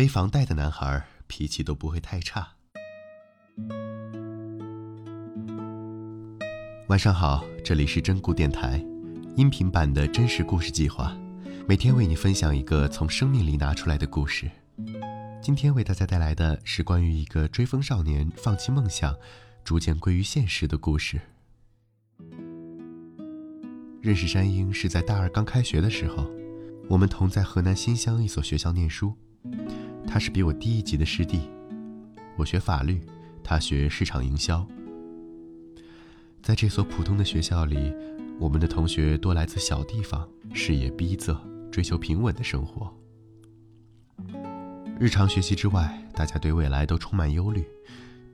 背房贷的男孩脾气都不会太差。晚上好，这里是真故电台，音频版的真实故事计划，每天为你分享一个从生命里拿出来的故事。今天为大家带来的是关于一个追风少年放弃梦想，逐渐归于现实的故事。认识山鹰是在大二刚开学的时候，我们同在河南新乡一所学校念书，他是比我低一级的师弟，我学法律，他学市场营销。在这所普通的学校里，我们的同学多来自小地方，视野逼仄，追求平稳的生活。日常学习之外，大家对未来都充满忧虑，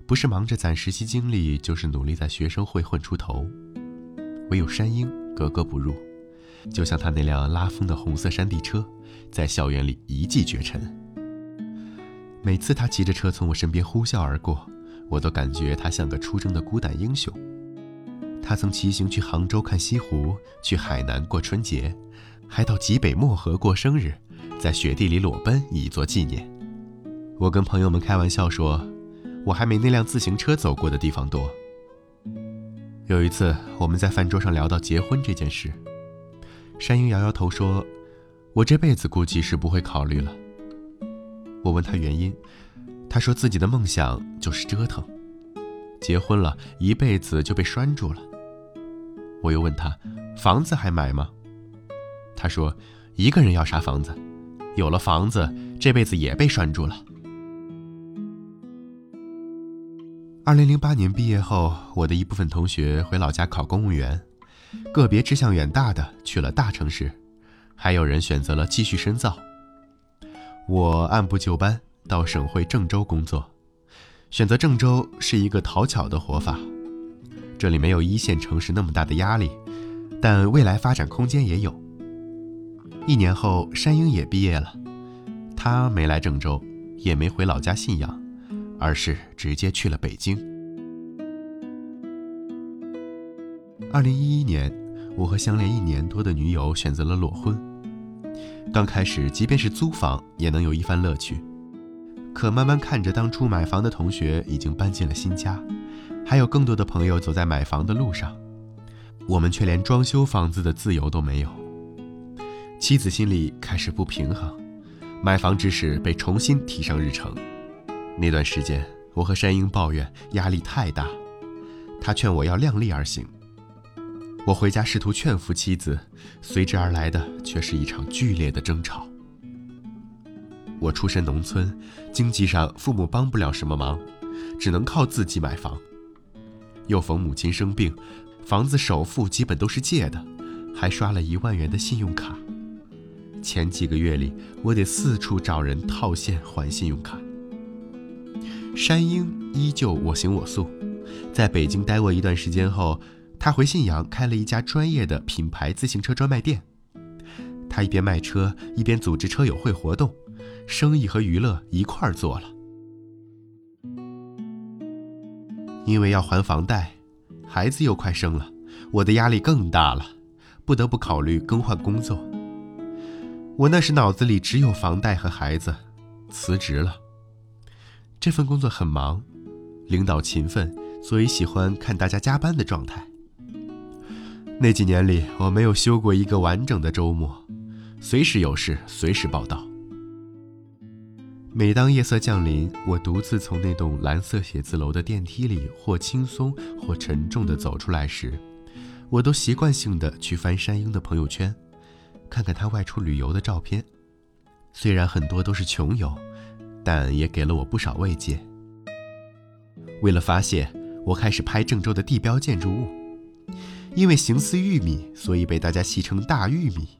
不是忙着攒实习经历，就是努力在学生会混出头。唯有山鹰格格不入，就像他那辆拉风的红色山地车，在校园里一骑绝尘。每次他骑着车从我身边呼啸而过，我都感觉他像个出征的孤胆英雄。他曾骑行去杭州看西湖，去海南过春节，还到极北漠河过生日，在雪地里裸奔以作纪念。我跟朋友们开玩笑说，我还没那辆自行车走过的地方多。有一次，我们在饭桌上聊到结婚这件事，山鹰摇摇头说：“我这辈子估计是不会考虑了。”我问他原因，他说自己的梦想就是折腾，结婚了一辈子就被拴住了。我又问他，房子还买吗？他说，一个人要啥房子？有了房子，这辈子也被拴住了。二零零八年毕业后，我的一部分同学回老家考公务员，个别志向远大的去了大城市，还有人选择了继续深造。我按部就班到省会郑州工作，选择郑州是一个讨巧的活法。这里没有一线城市那么大的压力，但未来发展空间也有。一年后，山鹰也毕业了，他没来郑州，也没回老家信阳，而是直接去了北京。二零一一年，我和相恋一年多的女友选择了裸婚。刚开始，即便是租房也能有一番乐趣，可慢慢看着当初买房的同学已经搬进了新家。还有更多的朋友走在买房的路上，我们却连装修房子的自由都没有。妻子心里开始不平衡，买房之事被重新提上日程。那段时间，我和山鹰抱怨压力太大，他劝我要量力而行。我回家试图劝服妻子，随之而来的却是一场剧烈的争吵。我出身农村，经济上父母帮不了什么忙，只能靠自己买房。又逢母亲生病，房子首付基本都是借的，还刷了一万元的信用卡。前几个月里，我得四处找人套现还信用卡。山鹰依旧我行我素，在北京待过一段时间后，他回信阳开了一家专业的品牌自行车专卖店。他一边卖车，一边组织车友会活动，生意和娱乐一块儿做了。因为要还房贷，孩子又快生了，我的压力更大了，不得不考虑更换工作。我那时脑子里只有房贷和孩子，辞职了。这份工作很忙，领导勤奋，所以喜欢看大家加班的状态。那几年里，我没有休过一个完整的周末，随时有事随时报道。每当夜色降临，我独自从那栋蓝色写字楼的电梯里，或轻松或沉重地走出来时，我都习惯性的去翻山鹰的朋友圈，看看他外出旅游的照片。虽然很多都是穷游，但也给了我不少慰藉。为了发泄，我开始拍郑州的地标建筑物，因为形似玉米，所以被大家戏称“大玉米”。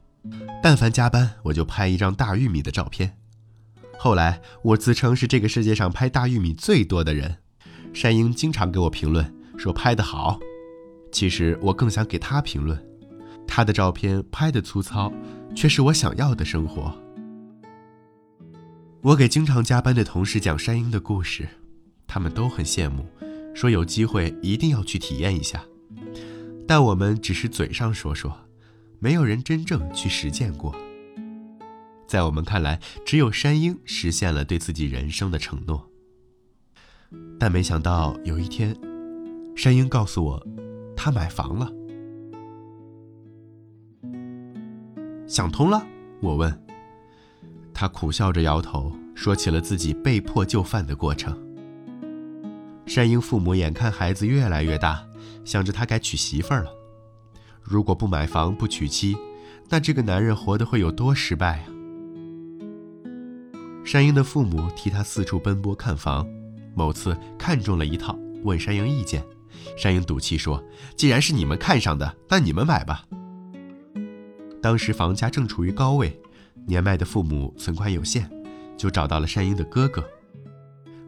但凡加班，我就拍一张大玉米的照片。后来，我自称是这个世界上拍大玉米最多的人，山鹰经常给我评论说拍得好。其实我更想给他评论，他的照片拍得粗糙，却是我想要的生活。我给经常加班的同事讲山鹰的故事，他们都很羡慕，说有机会一定要去体验一下。但我们只是嘴上说说，没有人真正去实践过。在我们看来，只有山鹰实现了对自己人生的承诺。但没想到有一天，山鹰告诉我，他买房了。想通了？我问。他苦笑着摇头，说起了自己被迫就范的过程。山鹰父母眼看孩子越来越大，想着他该娶媳妇儿了。如果不买房不娶妻，那这个男人活得会有多失败啊！山鹰的父母替他四处奔波看房，某次看中了一套，问山鹰意见。山鹰赌气说：“既然是你们看上的，那你们买吧。”当时房价正处于高位，年迈的父母存款有限，就找到了山鹰的哥哥。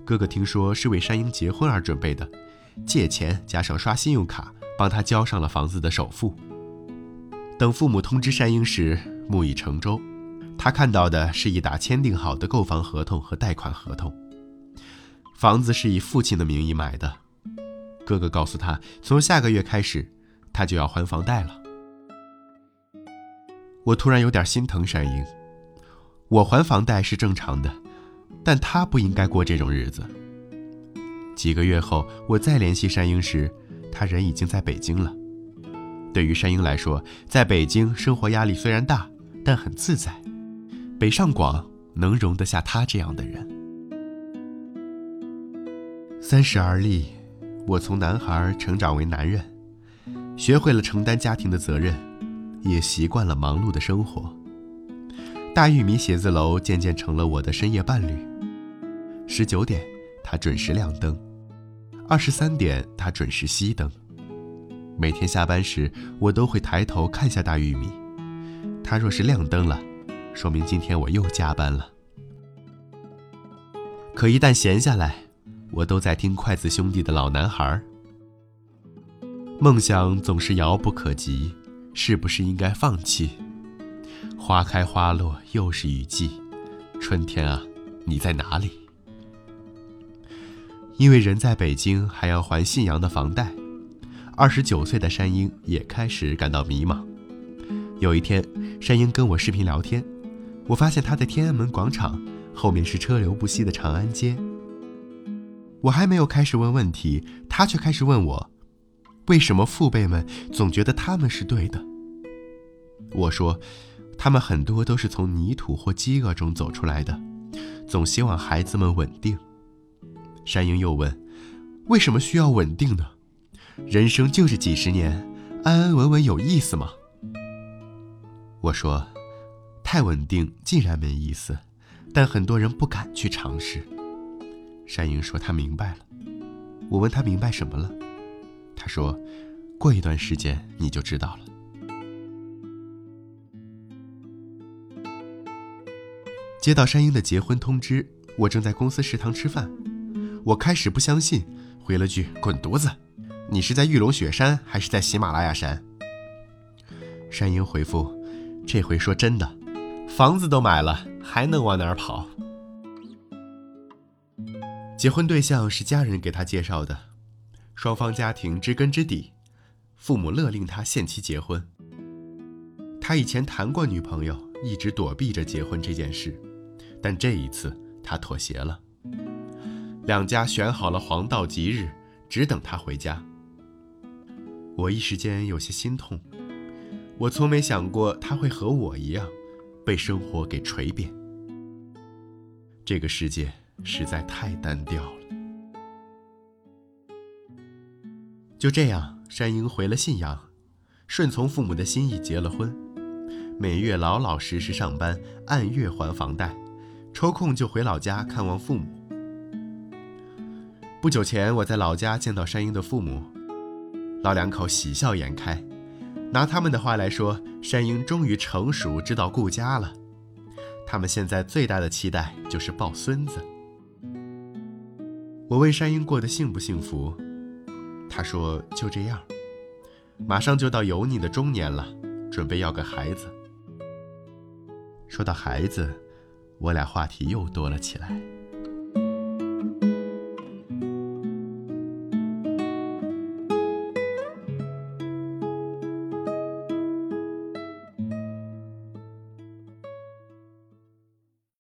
哥哥听说是为山鹰结婚而准备的，借钱加上刷信用卡，帮他交上了房子的首付。等父母通知山鹰时，木已成舟。他看到的是一打签订好的购房合同和贷款合同。房子是以父亲的名义买的。哥哥告诉他，从下个月开始，他就要还房贷了。我突然有点心疼山鹰。我还房贷是正常的，但他不应该过这种日子。几个月后，我再联系山鹰时，他人已经在北京了。对于山鹰来说，在北京生活压力虽然大，但很自在。北上广能容得下他这样的人。三十而立，我从男孩成长为男人，学会了承担家庭的责任，也习惯了忙碌的生活。大玉米写字楼渐渐成了我的深夜伴侣。十九点，它准时亮灯；二十三点，它准时熄灯。每天下班时，我都会抬头看下大玉米。它若是亮灯了，说明今天我又加班了。可一旦闲下来，我都在听筷子兄弟的老男孩。梦想总是遥不可及，是不是应该放弃？花开花落又是雨季，春天啊，你在哪里？因为人在北京，还要还信阳的房贷。二十九岁的山鹰也开始感到迷茫。有一天，山鹰跟我视频聊天，我发现他在天安门广场，后面是车流不息的长安街。我还没有开始问问题，他却开始问我：为什么父辈们总觉得他们是对的？我说，他们很多都是从泥土或饥饿中走出来的，总希望孩子们稳定。山鹰又问：为什么需要稳定呢？人生就是几十年，安安稳稳有意思吗？我说，太稳定既然没意思，但很多人不敢去尝试。山鹰说他明白了。我问他明白什么了，他说，过一段时间你就知道了。接到山鹰的结婚通知，我正在公司食堂吃饭，我开始不相信，回了句滚犊子。你是在玉龙雪山还是在喜马拉雅山？山鹰回复：“这回说真的，房子都买了，还能往哪儿跑？”结婚对象是家人给他介绍的，双方家庭知根知底，父母勒令他限期结婚。他以前谈过女朋友，一直躲避着结婚这件事，但这一次他妥协了。两家选好了黄道吉日，只等他回家。我一时间有些心痛，我从没想过他会和我一样，被生活给锤扁。这个世界实在太单调了。就这样，山鹰回了信阳，顺从父母的心意结了婚，每月老老实实上班，按月还房贷，抽空就回老家看望父母。不久前，我在老家见到山鹰的父母。老两口喜笑颜开，拿他们的话来说，山鹰终于成熟，知道顾家了。他们现在最大的期待就是抱孙子。我问山鹰过得幸不幸福，他说就这样，马上就到油腻的中年了，准备要个孩子。说到孩子，我俩话题又多了起来。